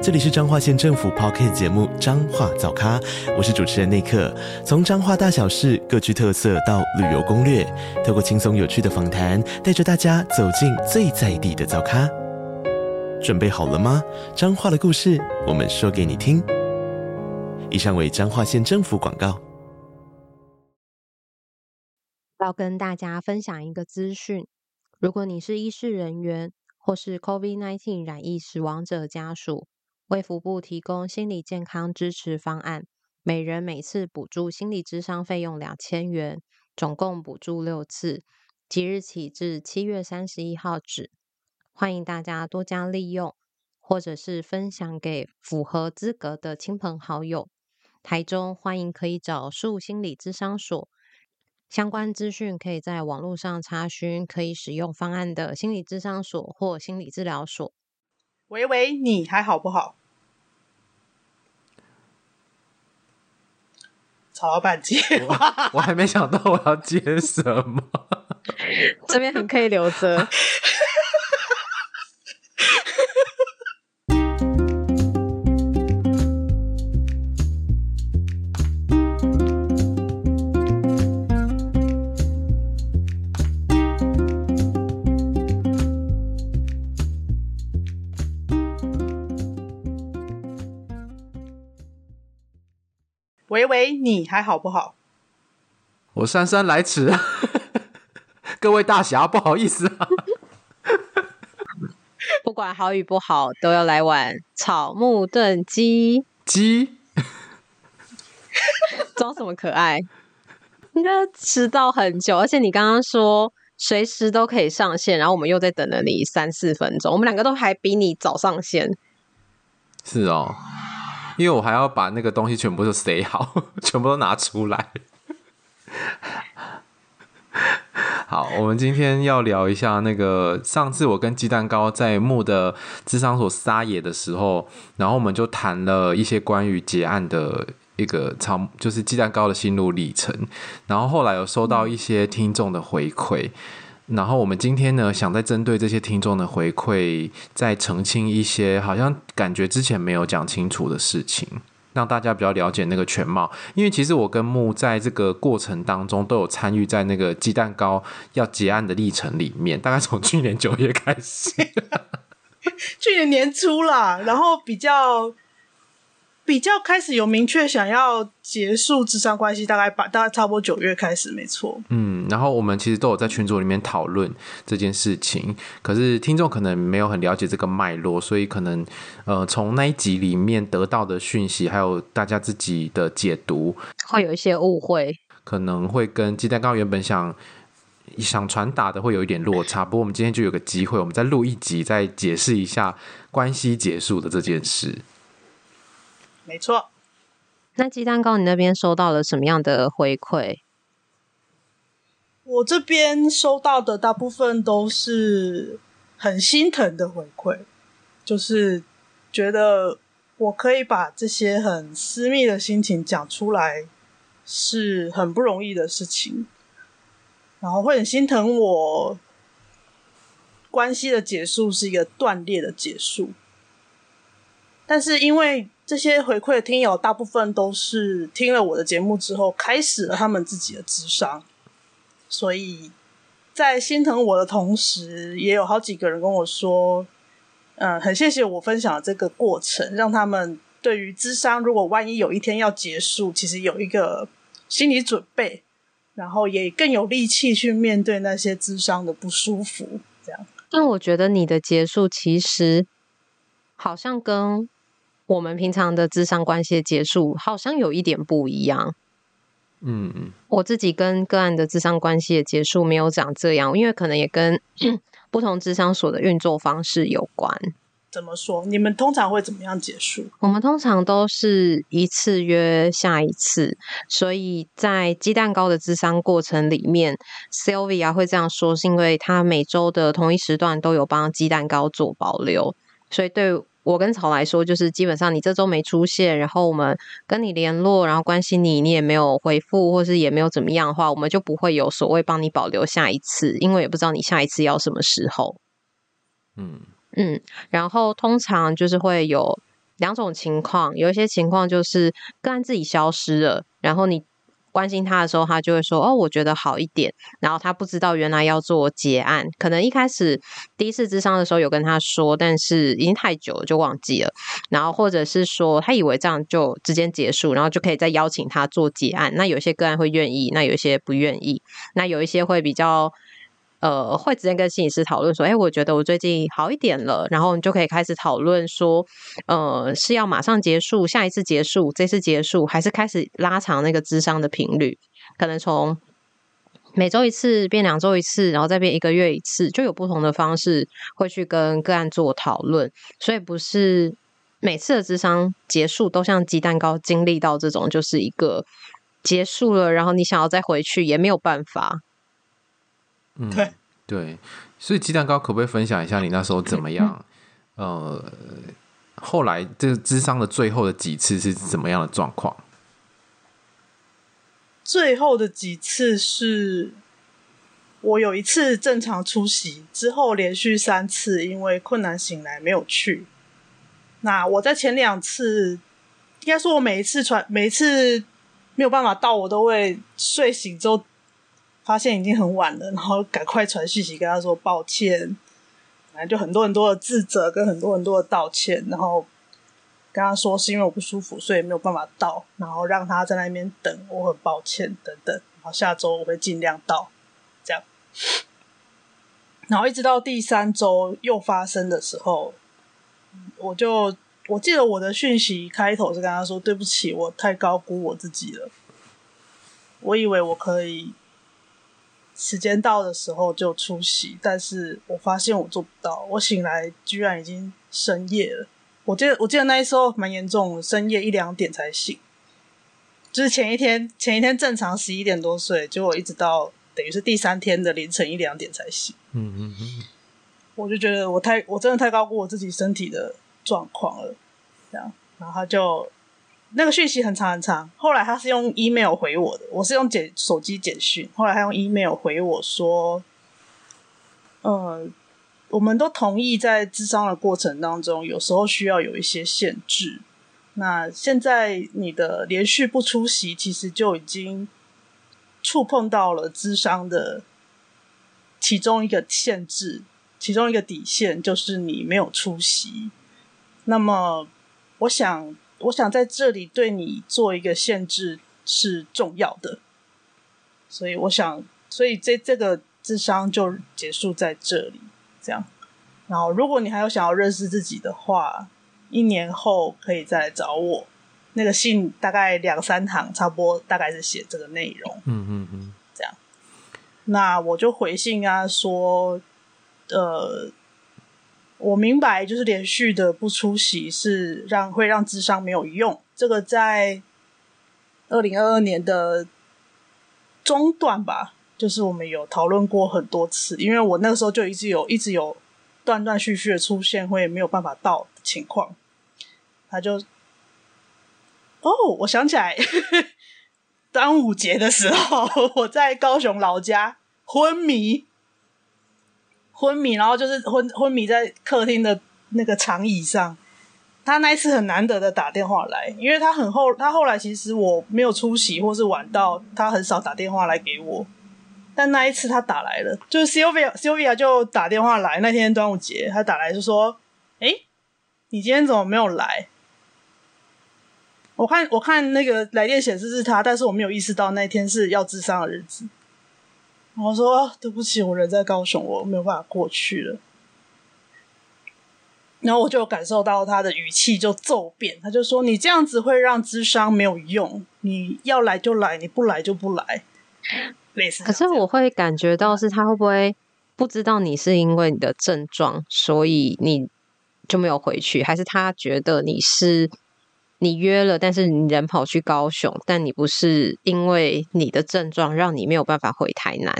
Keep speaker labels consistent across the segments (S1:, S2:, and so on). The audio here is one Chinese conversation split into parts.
S1: 这里是彰化县政府 Podcast 节目《彰化早咖》，我是主持人内克。从彰化大小事各具特色到旅游攻略，透过轻松有趣的访谈，带着大家走进最在地的早咖。准备好了吗？彰化的故事，我们说给你听。以上为彰化县政府广告。
S2: 要跟大家分享一个资讯：如果你是医事人员，或是 COVID-19 染疫死亡者家属。卫福部提供心理健康支持方案，每人每次补助心理咨商费用两千元，总共补助六次，即日起至七月三十一号止。欢迎大家多加利用，或者是分享给符合资格的亲朋好友。台中欢迎可以找树心理咨商所，相关资讯可以在网络上查询，可以使用方案的心理咨商所或心理治疗所。
S3: 喂喂，你还好不好？曹老板接
S4: 我，我还没想到我要接什么。
S2: 这边很可以留着。
S3: 喂喂，你还好不好？
S4: 我姗姗来迟，各位大侠，不好意思啊。
S2: 不管好与不好，都要来碗草木炖鸡。
S4: 鸡？
S2: 装什么可爱？应该迟到很久，而且你刚刚说随时都可以上线，然后我们又在等了你三四分钟，我们两个都还比你早上线。
S4: 是哦。因为我还要把那个东西全部都塞好，全部都拿出来。好，我们今天要聊一下那个上次我跟鸡蛋糕在木的智商所撒野的时候，然后我们就谈了一些关于结案的一个长，就是鸡蛋糕的心路历程。然后后来有收到一些听众的回馈。然后我们今天呢，想再针对这些听众的回馈，再澄清一些好像感觉之前没有讲清楚的事情，让大家比较了解那个全貌。因为其实我跟木在这个过程当中都有参与在那个鸡蛋糕要结案的历程里面，大概从去年九月开始，
S3: 去年年初啦，然后比较。比较开始有明确想要结束咨商关系，大概把大概差不多九月开始，没错。
S4: 嗯，然后我们其实都有在群组里面讨论这件事情，可是听众可能没有很了解这个脉络，所以可能呃从那一集里面得到的讯息，还有大家自己的解读，
S2: 会有一些误会，
S4: 可能会跟鸡蛋糕原本想想传达的会有一点落差。不过我们今天就有个机会，我们再录一集，再解释一下关系结束的这件事。
S3: 没错，
S2: 那鸡蛋糕，你那边收到了什么样的回馈？
S3: 我这边收到的大部分都是很心疼的回馈，就是觉得我可以把这些很私密的心情讲出来，是很不容易的事情，然后会很心疼我关系的结束是一个断裂的结束，但是因为。这些回馈的听友大部分都是听了我的节目之后，开始了他们自己的智商，所以在心疼我的同时，也有好几个人跟我说，嗯，很谢谢我分享的这个过程，让他们对于智商如果万一有一天要结束，其实有一个心理准备，然后也更有力气去面对那些智商的不舒服。这样，
S2: 但我觉得你的结束其实好像跟。我们平常的智商关系的结束好像有一点不一样。
S4: 嗯嗯，
S2: 我自己跟个案的智商关系的结束没有长这样，因为可能也跟 不同智商所的运作方式有关。
S3: 怎么说？你们通常会怎么样结束？
S2: 我们通常都是一次约下一次，所以在鸡蛋糕的智商过程里面，Sylvia 会这样说，是因为他每周的同一时段都有帮鸡蛋糕做保留，所以对我跟草来说，就是基本上你这周没出现，然后我们跟你联络，然后关心你，你也没有回复，或是也没有怎么样的话，我们就不会有所谓帮你保留下一次，因为也不知道你下一次要什么时候。嗯。嗯，然后通常就是会有两种情况，有一些情况就是个案自己消失了，然后你关心他的时候，他就会说：“哦，我觉得好一点。”然后他不知道原来要做结案，可能一开始第一次智商的时候有跟他说，但是已经太久了就忘记了。然后或者是说他以为这样就直接结束，然后就可以再邀请他做结案。那有些个案会愿意，那有一些不愿意，那有一些会比较。呃，会直接跟心理师讨论说，哎，我觉得我最近好一点了，然后你就可以开始讨论说，呃，是要马上结束，下一次结束，这次结束，还是开始拉长那个智商的频率，可能从每周一次变两周一次，然后再变一个月一次，就有不同的方式会去跟个案做讨论，所以不是每次的智商结束都像鸡蛋糕经历到这种，就是一个结束了，然后你想要再回去也没有办法。
S4: 嗯，对对，所以鸡蛋糕可不可以分享一下你那时候怎么样？呃，后来这个咨商的最后的几次是怎么样的状况？
S3: 最后的几次是我有一次正常出席之后，连续三次因为困难醒来没有去。那我在前两次，应该说我每一次传，每一次没有办法到，我都会睡醒之后。发现已经很晚了，然后赶快传讯息跟他说抱歉，反正就很多很多的自责跟很多很多的道歉，然后跟他说是因为我不舒服，所以没有办法到，然后让他在那边等，我很抱歉等等，然后下周我会尽量到，这样，然后一直到第三周又发生的时候，我就我记得我的讯息开头是跟他说对不起，我太高估我自己了，我以为我可以。时间到的时候就出席，但是我发现我做不到。我醒来居然已经深夜了。我记得我记得那一时候蛮严重，深夜一两点才醒。就是前一天前一天正常十一点多睡，结果一直到等于是第三天的凌晨一两点才醒。嗯嗯嗯。我就觉得我太我真的太高估我自己身体的状况了，这样，然后他就。那个讯息很长很长，后来他是用 email 回我的，我是用简手机简讯。后来他用 email 回我说：“呃，我们都同意在智商的过程当中，有时候需要有一些限制。那现在你的连续不出席，其实就已经触碰到了智商的其中一个限制，其中一个底线就是你没有出席。那么，我想。”我想在这里对你做一个限制是重要的，所以我想，所以这这个智商就结束在这里，这样。然后，如果你还有想要认识自己的话，一年后可以再来找我。那个信大概两三行，差不多大概是写这个内容。嗯嗯嗯，这样。那我就回信啊，说，呃。我明白，就是连续的不出席是让会让智商没有用。这个在二零二二年的中段吧，就是我们有讨论过很多次。因为我那个时候就一直有一直有断断续续的出现会没有办法到情况，他就哦，我想起来，端午节的时候我在高雄老家昏迷。昏迷，然后就是昏昏迷在客厅的那个长椅上。他那一次很难得的打电话来，因为他很后，他后来其实我没有出席或是晚到，他很少打电话来给我。但那一次他打来了，就是 Sylvia Sylvia 就打电话来。那天端午节，他打来就说：“哎，你今天怎么没有来？”我看我看那个来电显示是他，但是我没有意识到那天是要咨商的日子。我说对不起，我人在高雄，我没有办法过去了。然后我就感受到他的语气就骤变，他就说：“你这样子会让智商没有用，你要来就来，你不来就不来。”类似。可
S2: 是我会感觉到是他会不会不知道你是因为你的症状，所以你就没有回去？还是他觉得你是你约了，但是你人跑去高雄，但你不是因为你的症状让你没有办法回台南？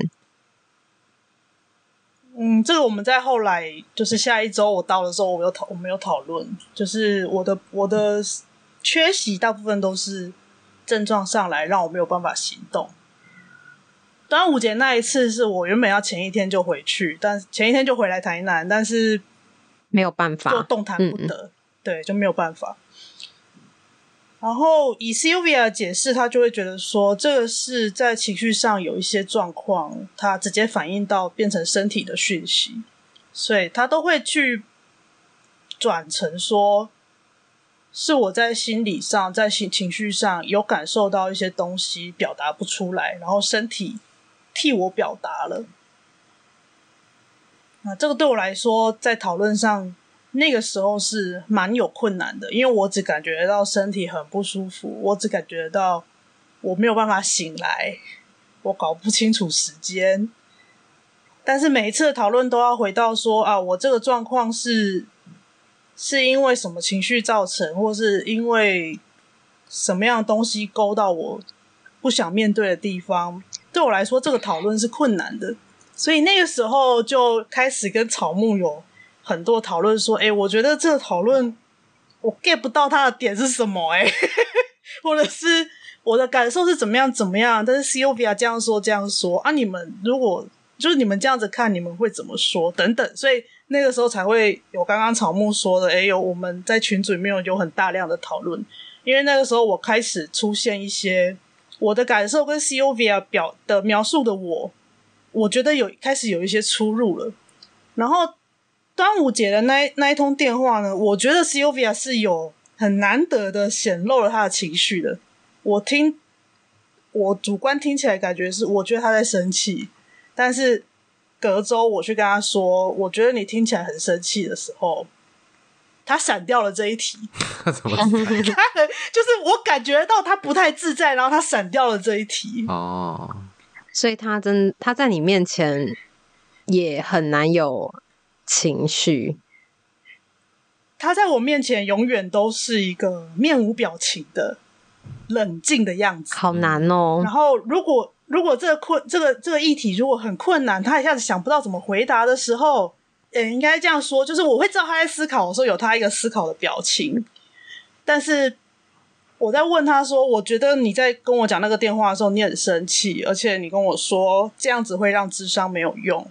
S3: 嗯，这个我们在后来就是下一周我到的时候，我有讨我们有讨论，就是我的我的缺席大部分都是症状上来让我没有办法行动。端午节那一次是我原本要前一天就回去，但前一天就回来台南，但是
S2: 没有办法，
S3: 就动弹不得，嗯、对，就没有办法。然后以 Sylvia 解释，他就会觉得说，这个是在情绪上有一些状况，他直接反映到变成身体的讯息，所以他都会去转成说，是我在心理上，在情情绪上有感受到一些东西表达不出来，然后身体替我表达了。那这个对我来说，在讨论上。那个时候是蛮有困难的，因为我只感觉到身体很不舒服，我只感觉到我没有办法醒来，我搞不清楚时间。但是每一次的讨论都要回到说啊，我这个状况是是因为什么情绪造成，或是因为什么样的东西勾到我不想面对的地方。对我来说，这个讨论是困难的，所以那个时候就开始跟草木有。很多讨论说，哎、我觉得这个讨论我 get 不到他的点是什么、哎，或者是我的感受是怎么样怎么样，但是 Covia 这样说这样说啊，你们如果就是你们这样子看，你们会怎么说等等，所以那个时候才会有刚刚草木说的，哎、欸，有我们在群组里面有很大量的讨论，因为那个时候我开始出现一些我的感受跟 Covia 表的描述的我，我觉得有开始有一些出入了，然后。端午节的那那一通电话呢，我觉得 Sylvia 是有很难得的显露了他的情绪的。我听，我主观听起来感觉是，我觉得他在生气。但是隔周我去跟他说，我觉得你听起来很生气的时候，他闪掉了这一题。
S4: 怎么？
S3: 他就是我感觉到他不太自在，然后他闪掉了这一题。
S4: 哦，
S2: 所以他真他在你面前也很难有。情绪，
S3: 他在我面前永远都是一个面无表情的冷静的样子，
S2: 好难哦。
S3: 然后，如果如果这个困这个这个议题如果很困难，他一下子想不到怎么回答的时候，呃，应该这样说，就是我会知道他在思考的时候有他一个思考的表情，但是我在问他说：“我觉得你在跟我讲那个电话的时候，你很生气，而且你跟我说这样子会让智商没有用。”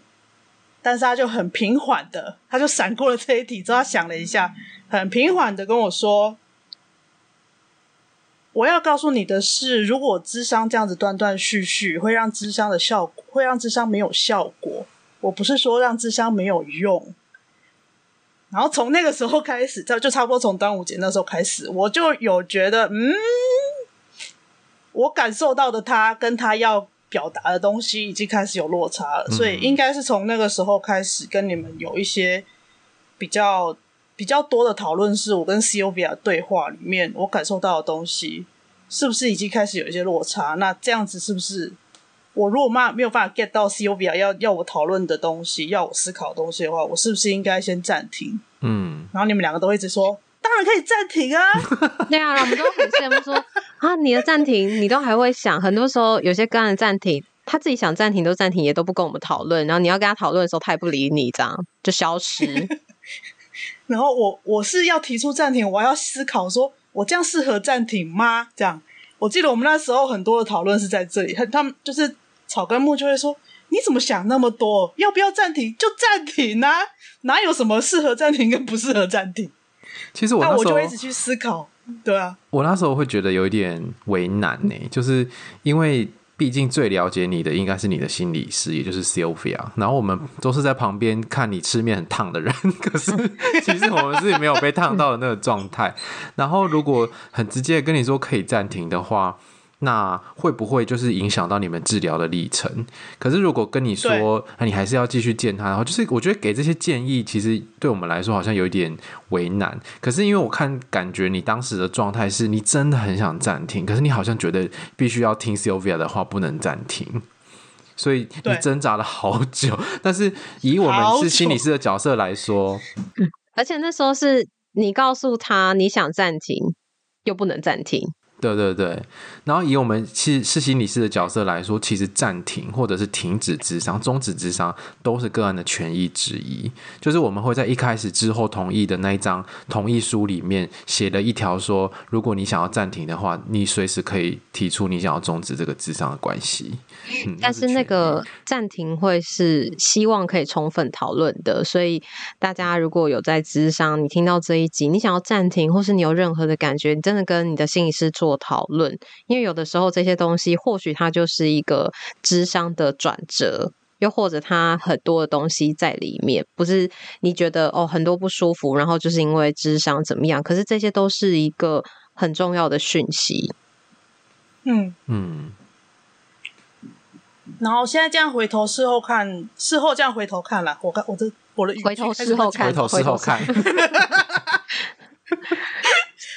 S3: 但是他就很平缓的，他就闪过了这一题之后，他想了一下，很平缓的跟我说：“我要告诉你的是，如果智商这样子断断续续，会让智商的效果，会让智商没有效果。我不是说让智商没有用。”然后从那个时候开始，就就差不多从端午节那时候开始，我就有觉得，嗯，我感受到的他跟他要。表达的东西已经开始有落差了，嗯、所以应该是从那个时候开始跟你们有一些比较比较多的讨论。是我跟 Covia 对话里面，我感受到的东西是不是已经开始有一些落差？那这样子是不是我如果嘛没有办法 get 到 Covia 要要我讨论的东西，要我思考的东西的话，我是不是应该先暂停？嗯，然后你们两个都一直说。当然可以暂停啊！
S2: 对啊，我们都很羡慕说啊，你的暂停你都还会想。很多时候有些个案暂停，他自己想暂停都暂停，也都不跟我们讨论。然后你要跟他讨论的时候，他也不理你，这样就消失。
S3: 然后我我是要提出暂停，我还要思考说，我这样适合暂停吗？这样，我记得我们那时候很多的讨论是在这里，他他们就是草根木就会说，你怎么想那么多？要不要暂停就暂停啊？哪有什么适合暂停跟不适合暂停？
S4: 其实我那
S3: 我就一直去思考，对啊，
S4: 我那时候会觉得有一点为难呢，就是因为毕竟最了解你的应该是你的心理师，也就是 Sylvia，然后我们都是在旁边看你吃面很烫的人，可是 其实我们自己没有被烫到的那个状态。然后如果很直接跟你说可以暂停的话。那会不会就是影响到你们治疗的历程？可是如果跟你说，对你还是要继续见他，然后就是我觉得给这些建议，其实对我们来说好像有一点为难。可是因为我看感觉你当时的状态是你真的很想暂停，可是你好像觉得必须要听 Sylvia 的话，不能暂停，所以你挣扎了好久。但是以我们是心理师的角色来说，
S2: 而且那时候是你告诉他你想暂停，又不能暂停。
S4: 对对对，然后以我们是是心理师的角色来说，其实暂停或者是停止智商、终止智商都是个案的权益之一。就是我们会在一开始之后同意的那一张同意书里面写了一条说，如果你想要暂停的话，你随时可以提出你想要终止这个智商的关系。嗯，
S2: 但是那个暂停会是希望可以充分讨论的，所以大家如果有在智商，你听到这一集，你想要暂停，或是你有任何的感觉，你真的跟你的心理师做。讨论，因为有的时候这些东西或许它就是一个智商的转折，又或者它很多的东西在里面，不是你觉得哦很多不舒服，然后就是因为智商怎么样？可是这些都是一个很重要的讯息。
S3: 嗯嗯。然后现在这样回头事后看，事后这样回头看了，我看我的我的
S2: 回头事后看，
S4: 回头事后看。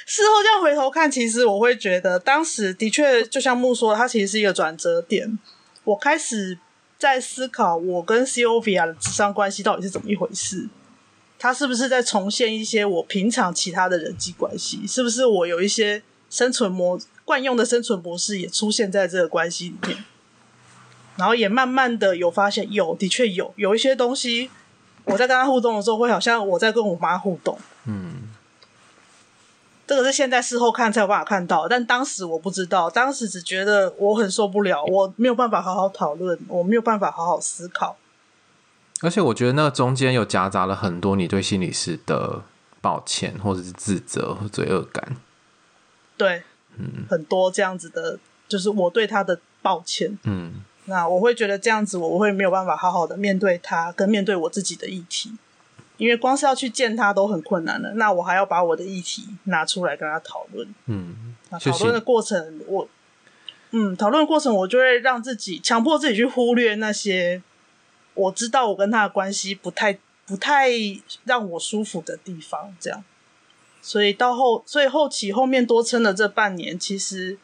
S3: 事后这样回头看，其实我会觉得，当时的确就像木说，它其实是一个转折点。我开始在思考，我跟 Covia 的智商关系到底是怎么一回事？他是不是在重现一些我平常其他的人际关系？是不是我有一些生存模惯用的生存模式也出现在这个关系里面？然后也慢慢的有发现，有的确有有一些东西，我在跟他互动的时候，会好像我在跟我妈互动。嗯。这个是现在事后看才有办法看到，但当时我不知道，当时只觉得我很受不了，我没有办法好好讨论，我没有办法好好思考。
S4: 而且我觉得那个中间有夹杂了很多你对心理师的抱歉，或者是自责和罪恶感。
S3: 对，嗯，很多这样子的，就是我对他的抱歉。嗯，那我会觉得这样子，我会没有办法好好的面对他，跟面对我自己的议题。因为光是要去见他都很困难了，那我还要把我的议题拿出来跟他讨论。嗯，那讨论的过程，我，嗯，讨论的过程，我就会让自己强迫自己去忽略那些我知道我跟他的关系不太不太让我舒服的地方，这样。所以到后，所以后期后面多撑了这半年，其实。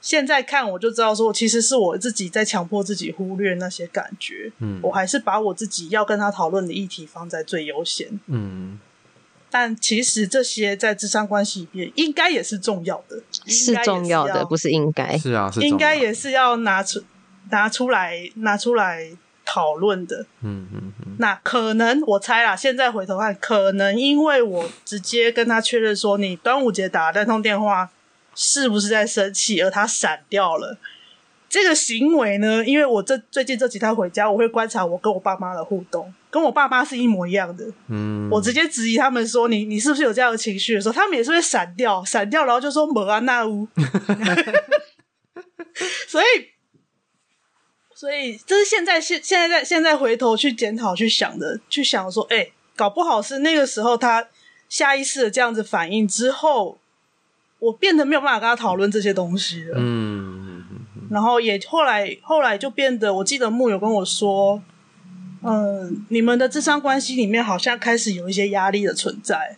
S3: 现在看我就知道，说其实是我自己在强迫自己忽略那些感觉。嗯，我还是把我自己要跟他讨论的议题放在最优先。嗯，但其实这些在智商关系里面应该也是重要的，
S2: 是重要的，不是应该。
S4: 是啊，是
S3: 应该也是要拿出拿出来拿出来讨论的。嗯嗯嗯。那可能我猜啦，现在回头看，可能因为我直接跟他确认说，你端午节打了那通电话。是不是在生气？而他闪掉了这个行为呢？因为我这最近这几趟回家，我会观察我跟我爸妈的互动，跟我爸妈是一模一样的。嗯，我直接质疑他们说：“你你是不是有这样的情绪？”的时候，他们也是会闪掉，闪掉，然后就说“没啊那乌”。所以，所以这是现在现现在在现在回头去检讨去想的，去想说：“哎、欸，搞不好是那个时候他下意识的这样子反应之后。”我变得没有办法跟他讨论这些东西了。嗯，然后也后来后来就变得，我记得木有跟我说，嗯，你们的智商关系里面好像开始有一些压力的存在。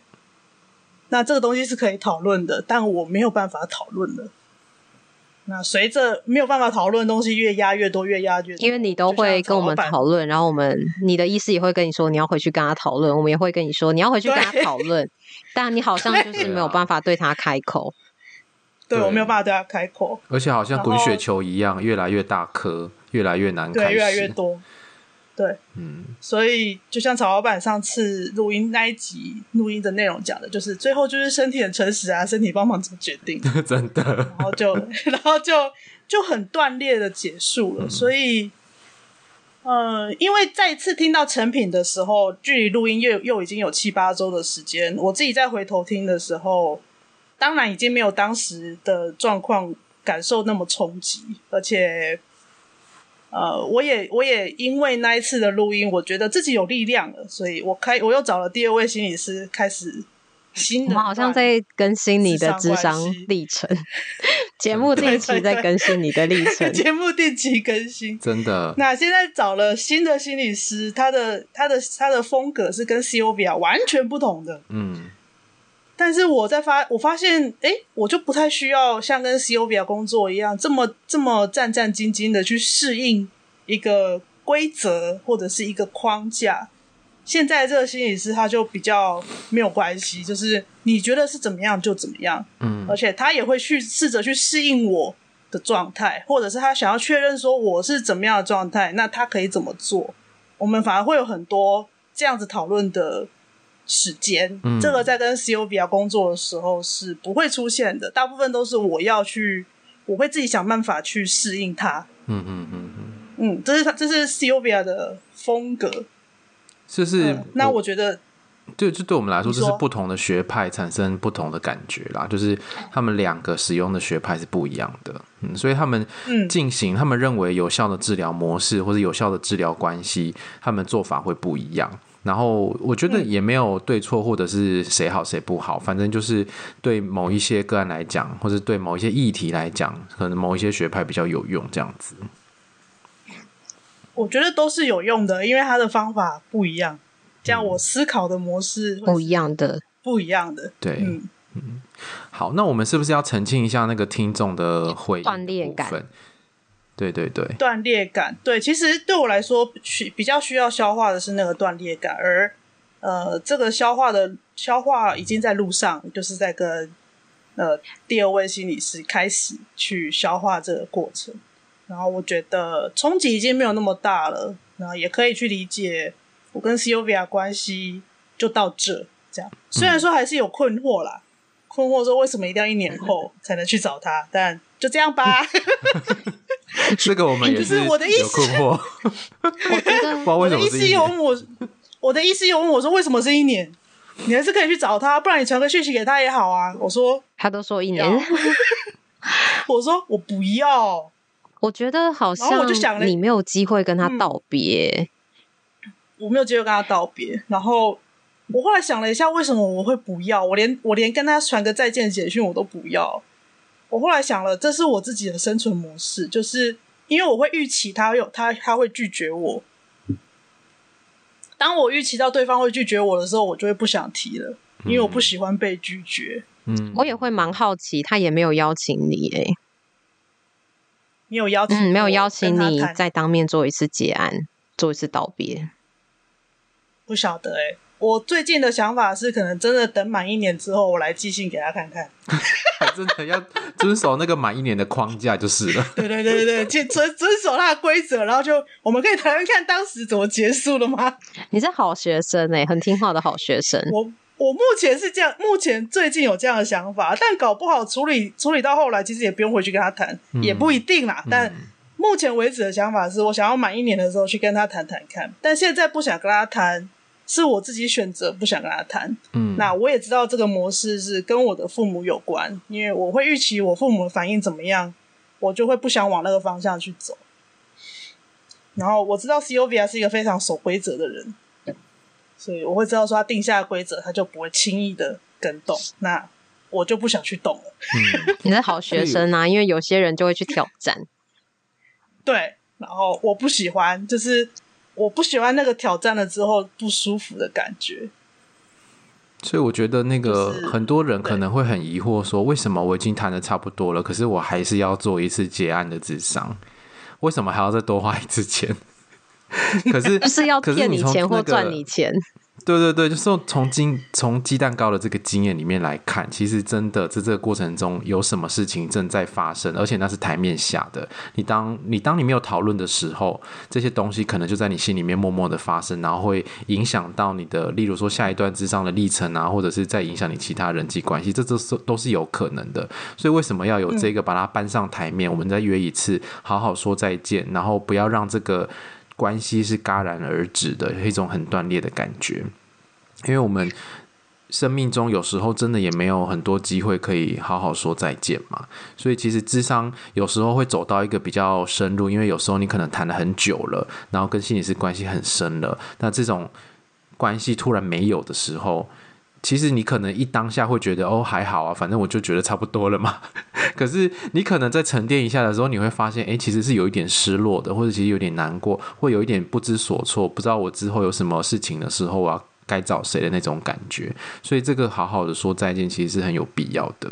S3: 那这个东西是可以讨论的，但我没有办法讨论了。那随着没有办法讨论的东西越压越多，越压越多，
S2: 因为你都会跟我们讨论，然后我们你的意思也会跟你说你要回去跟他讨论，我们也会跟你说你要回去跟他讨论。但你好像就是没有办法对他开口，
S3: 对，对。我没有办法对他开口，
S4: 而且好像滚雪球一样，越来越大颗，越来越难开，
S3: 对，越来越多，对，嗯，所以就像曹老板上次录音那一集录音的内容讲的，就是最后就是身体很诚实啊，身体帮忙做决定，
S4: 真的，
S3: 然后就 然后就就很断裂的结束了，嗯、所以。呃，因为再次听到成品的时候，距离录音又又已经有七八周的时间。我自己再回头听的时候，当然已经没有当时的状况感受那么冲击，而且，呃，我也我也因为那一次的录音，我觉得自己有力量了，所以我开我又找了第二位心理师开始。新的，
S2: 我们好像在更新你的智商历程，节目定期在更新你的历程，
S3: 节目定期更新，
S4: 真的。
S3: 那现在找了新的心理师，他的他的他的风格是跟 Covia 完全不同的，嗯。但是我在发，我发现，哎、欸，我就不太需要像跟 Covia 工作一样，这么这么战战兢兢的去适应一个规则或者是一个框架。现在这个心理师他就比较没有关系，就是你觉得是怎么样就怎么样，
S4: 嗯，
S3: 而且他也会去试着去适应我的状态，或者是他想要确认说我是怎么样的状态，那他可以怎么做？我们反而会有很多这样子讨论的时间，
S4: 嗯，
S3: 这个在跟 Cobia 工作的时候是不会出现的，大部分都是我要去，我会自己想办法去适应它，
S4: 嗯嗯嗯嗯，
S3: 嗯，这是他，这是 Cobia 的风格。
S4: 就是、
S3: 嗯，那我觉得，
S4: 对，就对我们来说，这是不同的学派产生不同的感觉啦。就是他们两个使用的学派是不一样的，嗯，所以他们进行他们认为有效的治疗模式或者有效的治疗关系，他们做法会不一样。然后我觉得也没有对错，或者是谁好谁不好，反正就是对某一些个案来讲，或者对某一些议题来讲，可能某一些学派比较有用，这样子。
S3: 我觉得都是有用的，因为他的方法不一样，这样我思考的模式
S2: 不一样的，
S3: 不一样的。
S4: 对，
S3: 嗯
S4: 嗯。好，那我们是不是要澄清一下那个听众的会
S2: 断裂感？
S4: 对对对，
S3: 断裂感。对，其实对我来说，需比较需要消化的是那个断裂感，而呃，这个消化的消化已经在路上，就是在跟呃第二位心理师开始去消化这个过程。然后我觉得冲击已经没有那么大了，然后也可以去理解我跟 Covia 关系就到这这样。虽然说还是有困惑啦，困惑说为什么一定要一年后才能去找他，但就这样吧。
S4: 这个我们也是有困惑。我的意思，
S3: 我的意思有问我，我的意思有问我说为什么是一年？你还是可以去找他，不然你传个讯息给他也好啊。我说
S2: 他都说一年，
S3: 我说我不要。
S2: 我觉得好像你没有机会跟他道别，
S3: 我没有机会跟他道别。然后我后来想了一下，为什么我会不要？我连我连跟他传个再见简讯我都不要。我后来想了，这是我自己的生存模式，就是因为我会预期他有他他会拒绝我。当我预期到对方会拒绝我的时候，我就会不想提了，因为我不喜欢被拒绝。
S2: 嗯，我也会蛮好奇，他也没有邀请你诶、欸。
S3: 没有邀请，
S2: 嗯，没有邀请你再当面做一次结案，做一次道别。
S3: 不晓得哎、欸，我最近的想法是，可能真的等满一年之后，我来寄信给他看看。
S4: 还 真的要遵守那个满一年的框架就是了。
S3: 对对对对对，遵遵守他的规则，然后就我们可以谈谈看当时怎么结束了吗？
S2: 你是好学生哎、欸，很听话的好学生。
S3: 我。我目前是这样，目前最近有这样的想法，但搞不好处理处理到后来，其实也不用回去跟他谈，嗯、也不一定啦。但目前为止的想法是我想要满一年的时候去跟他谈谈看，但现在不想跟他谈，是我自己选择不想跟他谈。嗯，那我也知道这个模式是跟我的父母有关，因为我会预期我父母的反应怎么样，我就会不想往那个方向去走。然后我知道 c o v i a 是一个非常守规则的人。所以我会知道说他定下的规则，他就不会轻易的跟动。那我就不想去动了。
S2: 嗯，你是好学生啊，因为有些人就会去挑战。
S3: 对，然后我不喜欢，就是我不喜欢那个挑战了之后不舒服的感觉。
S4: 所以我觉得那个很多人可能会很疑惑，说为什么我已经谈的差不多了，可是我还是要做一次结案的智商，为什么还要再多花一次钱？可是
S2: 就是要骗你钱或赚你钱。
S4: 对对对，就是从经从鸡蛋糕的这个经验里面来看，其实真的在这个过程中有什么事情正在发生，而且那是台面下的。你当你当你没有讨论的时候，这些东西可能就在你心里面默默的发生，然后会影响到你的，例如说下一段咨商的历程啊，或者是在影响你其他人际关系，这都是都是有可能的。所以为什么要有这个把它搬上台面？嗯、我们再约一次，好好说再见，然后不要让这个。关系是戛然而止的，一种很断裂的感觉。因为我们生命中有时候真的也没有很多机会可以好好说再见嘛，所以其实智商有时候会走到一个比较深入，因为有时候你可能谈了很久了，然后跟心理师关系很深了，那这种关系突然没有的时候。其实你可能一当下会觉得哦，还好啊，反正我就觉得差不多了嘛。可是你可能在沉淀一下的时候，你会发现，诶，其实是有一点失落的，或者其实有点难过，会有一点不知所措，不知道我之后有什么事情的时候，啊该找谁的那种感觉。所以这个好好的说再见，其实是很有必要的。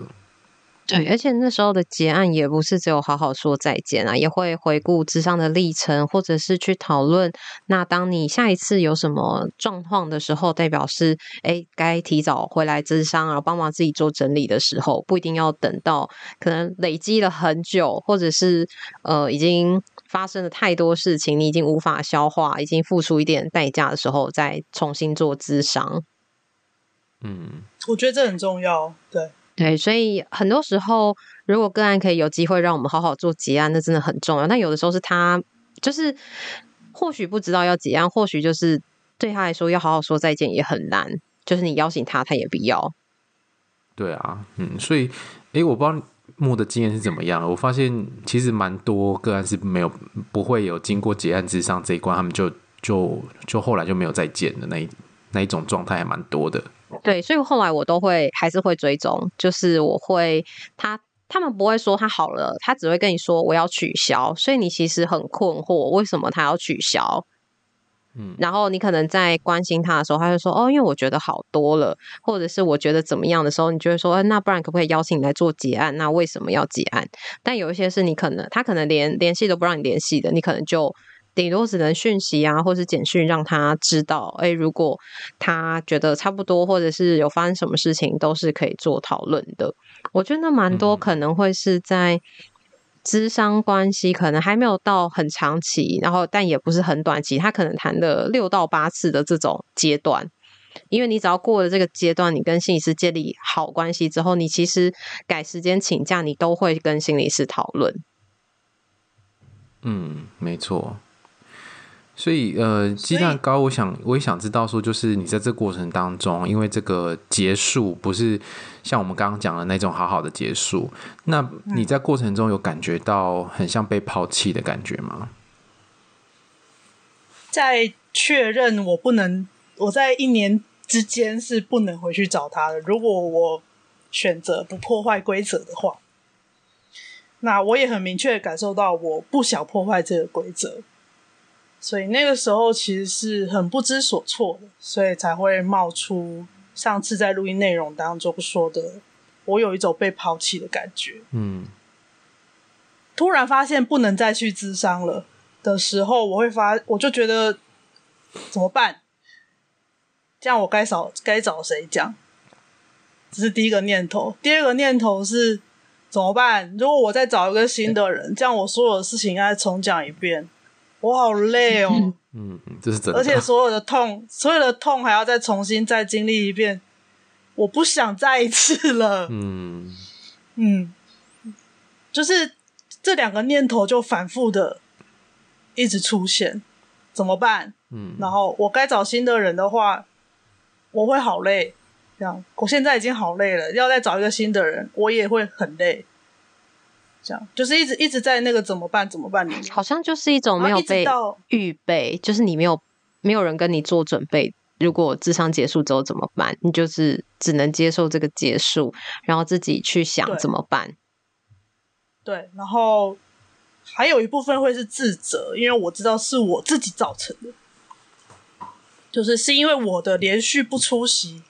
S2: 对，而且那时候的结案也不是只有好好说再见啊，也会回顾智商的历程，或者是去讨论。那当你下一次有什么状况的时候，代表是哎，该提早回来智商，然后帮忙自己做整理的时候，不一定要等到可能累积了很久，或者是呃已经发生了太多事情，你已经无法消化，已经付出一点代价的时候，再重新做智商。
S4: 嗯，
S3: 我觉得这很重要，对。
S2: 对，所以很多时候，如果个案可以有机会让我们好好做结案，那真的很重要。但有的时候是他就是或许不知道要结案，或许就是对他来说要好好说再见也很难。就是你邀请他，他也不要。
S4: 对啊，嗯，所以，诶，我不知道木的经验是怎么样。我发现其实蛮多个案是没有不会有经过结案之上这一关，他们就就就后来就没有再见的那一那一种状态还蛮多的。
S2: 对，所以后来我都会还是会追踪，就是我会他他们不会说他好了，他只会跟你说我要取消，所以你其实很困惑为什么他要取消，
S4: 嗯，
S2: 然后你可能在关心他的时候，他就说哦，因为我觉得好多了，或者是我觉得怎么样的时候，你就会说，哎，那不然可不可以邀请你来做结案？那为什么要结案？但有一些是你可能他可能连联系都不让你联系的，你可能就。顶多只能讯息啊，或是简讯让他知道。哎，如果他觉得差不多，或者是有发生什么事情，都是可以做讨论的。我觉得蛮多可能会是在智商关系，可能还没有到很长期，然后但也不是很短期，他可能谈了六到八次的这种阶段。因为你只要过了这个阶段，你跟心理师建立好关系之后，你其实改时间请假，你都会跟心理师讨论。
S4: 嗯，没错。所以，呃，鸡蛋糕，我想我也想知道，说就是你在这过程当中，因为这个结束不是像我们刚刚讲的那种好好的结束，那你在过程中有感觉到很像被抛弃的感觉吗？
S3: 在确认我不能，我在一年之间是不能回去找他的。如果我选择不破坏规则的话，那我也很明确感受到我不想破坏这个规则。所以那个时候其实是很不知所措的，所以才会冒出上次在录音内容当中说的，我有一种被抛弃的感觉。
S4: 嗯，
S3: 突然发现不能再去咨商了的时候，我会发，我就觉得怎么办？这样我该找该找谁讲？这是第一个念头。第二个念头是怎么办？如果我再找一个新的人，这样我所有的事情应该重讲一遍。我好累哦，
S4: 嗯，这是真的，
S3: 而且所有的痛，所有的痛还要再重新再经历一遍，我不想再一次了，
S4: 嗯
S3: 嗯，就是这两个念头就反复的一直出现，怎么办？
S4: 嗯，
S3: 然后我该找新的人的话，我会好累，这样，我现在已经好累了，要再找一个新的人，我也会很累。这样就是一直一直在那个怎么办怎么办里面，
S2: 好像就是一种没有被预备，就是你没有没有人跟你做准备。如果智商结束之后怎么办？你就是只能接受这个结束，然后自己去想怎么办。
S3: 对，对，然后还有一部分会是自责，因为我知道是我自己造成的，就是是因为我的连续不出席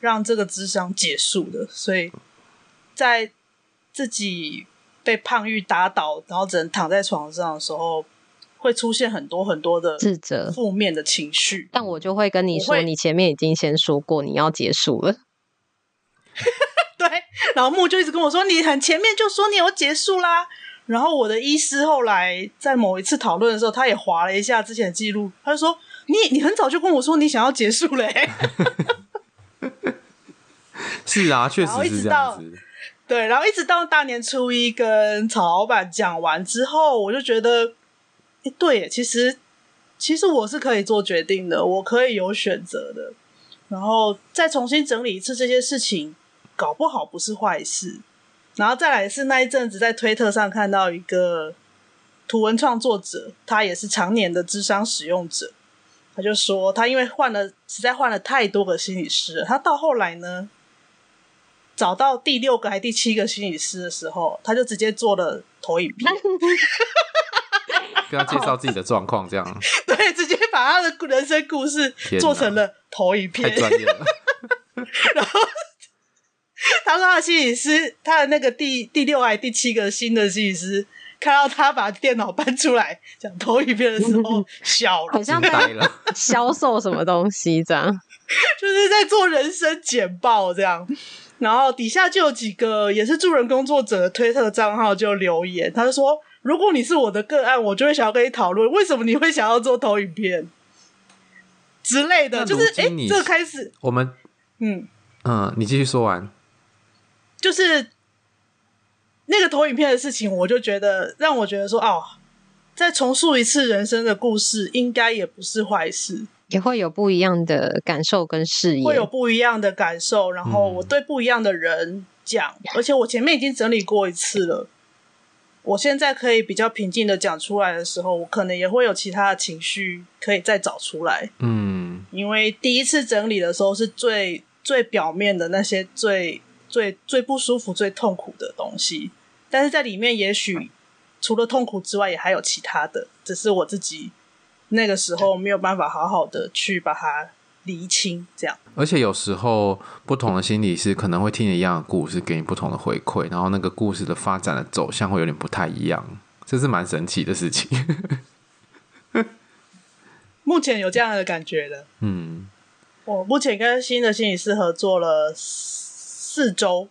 S3: 让这个智商结束的，所以在自己。被胖玉打倒，然后只能躺在床上的时候，会出现很多很多的
S2: 自责、
S3: 负面的情绪。
S2: 但我就会跟你说，你前面已经先说过你要结束了。
S3: 对，然后木就一直跟我说，你很前面就说你要结束啦。然后我的医师后来在某一次讨论的时候，他也划了一下之前的记录，他就说：“你你很早就跟我说你想要结束嘞。”
S4: 是啊，确实是这样子。
S3: 对，然后一直到大年初一跟曹老板讲完之后，我就觉得，诶对，其实其实我是可以做决定的，我可以有选择的，然后再重新整理一次这些事情，搞不好不是坏事。然后再来是那一阵子在推特上看到一个图文创作者，他也是常年的智商使用者，他就说他因为换了，实在换了太多个心理师了，他到后来呢。找到第六个还第七个心理师的时候，他就直接做了投影片，
S4: 跟他介绍自己的状况，这样。
S3: 对，直接把他的人生故事做成了投影片，
S4: 太专业了。
S3: 然后，他说他的心理师，他的那个第第六还第七个新的心理师，看到他把电脑搬出来讲投影片的时候，笑了，
S2: 好像在销售什么东西这样，
S3: 就是在做人生简报这样。然后底下就有几个也是助人工作者的推特账号就留言，他就说：“如果你是我的个案，我就会想要跟你讨论，为什么你会想要做投影片之类的。”就是哎，这个开始
S4: 我们嗯嗯，你继续说完。
S3: 就是那个投影片的事情，我就觉得让我觉得说，哦，再重述一次人生的故事，应该也不是坏事。
S2: 也会有不一样的感受跟视野，
S3: 会有不一样的感受。然后我对不一样的人讲，嗯、而且我前面已经整理过一次了。我现在可以比较平静的讲出来的时候，我可能也会有其他的情绪可以再找出来。嗯，因为第一次整理的时候是最最表面的那些最最最不舒服、最痛苦的东西，但是在里面也许除了痛苦之外，也还有其他的，只是我自己。那个时候没有办法好好的去把它厘清，这样。
S4: 而且有时候不同的心理师可能会听一样的故事，给你不同的回馈，然后那个故事的发展的走向会有点不太一样，这是蛮神奇的事情。
S3: 目前有这样的感觉的，嗯，我目前跟新的心理师合作了四周。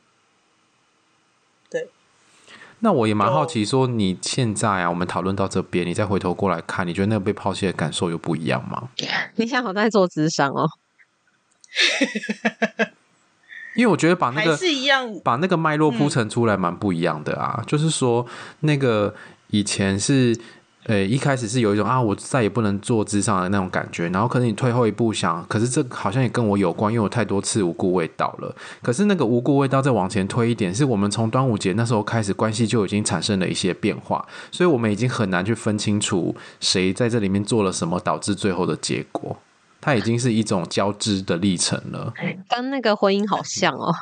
S4: 那我也蛮好奇，说你现在啊，我们讨论到这边，你再回头过来看，你觉得那个被抛弃的感受有不一样吗？
S2: 你想好在做智商哦？
S4: 因为我觉得把那个
S3: 是一样，
S4: 把那个脉络铺陈出来，蛮不一样的啊。嗯、就是说，那个以前是。呃，一开始是有一种啊，我再也不能做咨商的那种感觉。然后可能你退后一步想，可是这好像也跟我有关，因为我太多次无故味道了。可是那个无故味道再往前推一点，是我们从端午节那时候开始，关系就已经产生了一些变化，所以我们已经很难去分清楚谁在这里面做了什么，导致最后的结果。它已经是一种交织的历程了，
S2: 跟那个婚姻好像哦。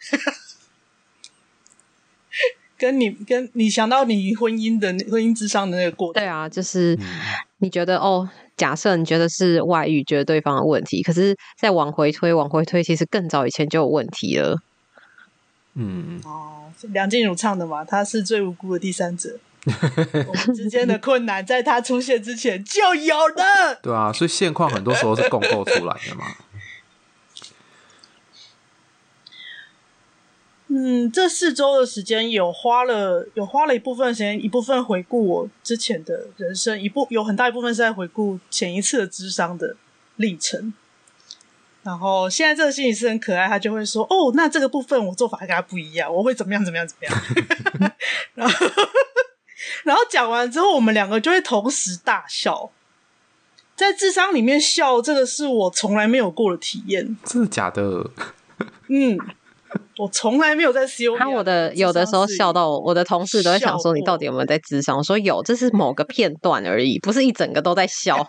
S3: 跟你跟你想到你婚姻的婚姻之上的那个过程，
S2: 对啊，就是你觉得哦，假设你觉得是外遇，觉得对方的问题，可是再往回推，往回推，其实更早以前就有问题了。
S4: 嗯，
S3: 哦，梁静茹唱的嘛，她是最无辜的第三者，我们之间的困难在他出现之前就有了。
S4: 对啊，所以现况很多时候是共构出来的嘛。
S3: 嗯，这四周的时间有花了，有花了一部分时间，一部分回顾我之前的人生，一部有很大一部分是在回顾前一次的智商的历程。然后现在这个心理师很可爱，他就会说：“哦，那这个部分我做法跟他不一样，我会怎么样怎么样怎么样。” 然后，然后讲完之后，我们两个就会同时大笑，在智商里面笑，这个是我从来没有过的体验。
S4: 真的假的？
S3: 嗯。我从来没有在 C O，
S2: 他我的有的时候笑到我，我的同事都会想说，你到底有没有在智商？我说有，这是某个片段而已，不是一整个都在笑。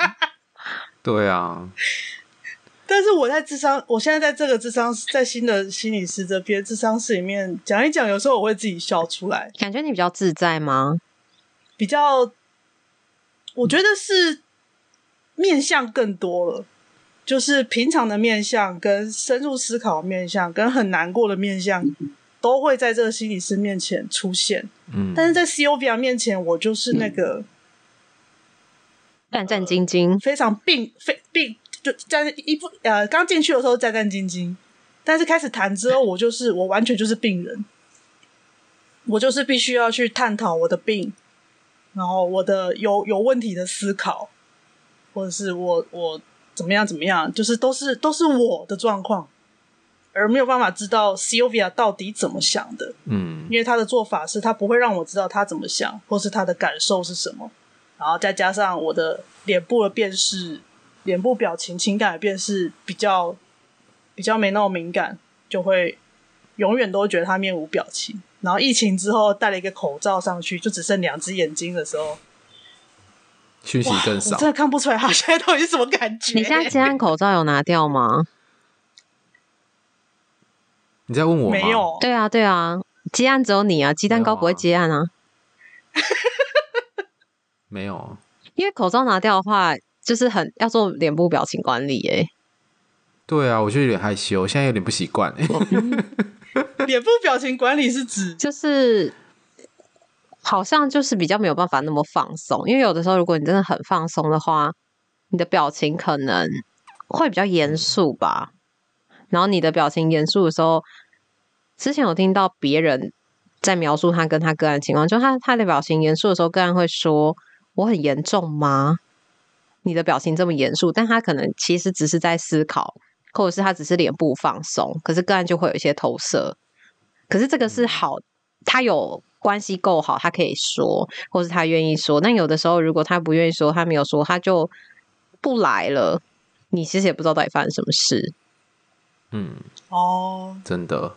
S4: 对啊，
S3: 但是我在智商，我现在在这个智商，在新的心理师这边智商室里面讲一讲，有时候我会自己笑出来。
S2: 感觉你比较自在吗？
S3: 比较，我觉得是面向更多了。就是平常的面相，跟深入思考的面相，跟很难过的面相，都会在这个心理师面前出现。嗯，但是在 Covia 面前，我就是那个
S2: 战战兢兢，
S3: 非常病，非病就在一步呃，刚进去的时候战战兢兢，但是开始谈之后，我就是我完全就是病人，我就是必须要去探讨我的病，然后我的有有问题的思考，或者是我我。怎么样？怎么样？就是都是都是我的状况，而没有办法知道 Sylvia 到底怎么想的。嗯，因为他的做法是他不会让我知道他怎么想，或是他的感受是什么。然后再加上我的脸部的辨识、脸部表情、情感的辨识比较比较没那么敏感，就会永远都觉得他面无表情。然后疫情之后戴了一个口罩上去，就只剩两只眼睛的时候。
S4: 讯息更少，
S3: 我真的看不出来他现在到底是什么感觉。
S2: 你现在接案口罩有拿掉吗？
S4: 你在问我吗？
S3: 没有。
S2: 对啊，对啊，接案只有你啊，鸡蛋糕不会接案啊。
S4: 没有。
S2: 因为口罩拿掉的话，就是很要做脸部表情管理诶。
S4: 对啊，我就有点害羞，现在有点不习惯。
S3: 脸部表情管理是指
S2: 就是好像就是比较没有办法那么放松，因为有的时候如果你真的很放松的话，你的表情可能会比较严肃吧。然后你的表情严肃的时候，之前有听到别人在描述他跟他个案情况，就他他的表情严肃的时候，个案会说：“我很严重吗？你的表情这么严肃，但他可能其实只是在思考，或者是他只是脸部放松，可是个案就会有一些投射。可是这个是好，他有关系够好，他可以说，或是他愿意说。但有的时候，如果他不愿意说，他没有说，他就不来了。你其实也不知道到底发生什么事。”
S4: 嗯，
S3: 哦，
S4: 真的